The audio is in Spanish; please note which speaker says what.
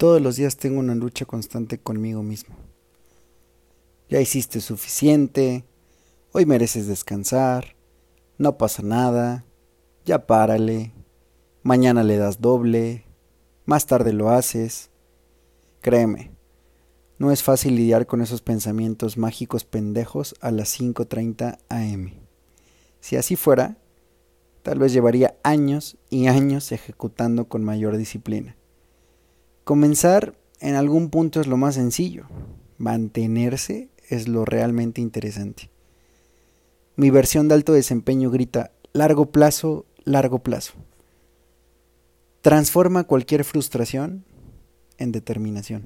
Speaker 1: Todos los días tengo una lucha constante conmigo mismo. Ya hiciste suficiente, hoy mereces descansar, no pasa nada, ya párale, mañana le das doble, más tarde lo haces. Créeme, no es fácil lidiar con esos pensamientos mágicos pendejos a las 5.30 am. Si así fuera, tal vez llevaría años y años ejecutando con mayor disciplina. Comenzar en algún punto es lo más sencillo, mantenerse es lo realmente interesante. Mi versión de alto desempeño grita largo plazo, largo plazo. Transforma cualquier frustración en determinación.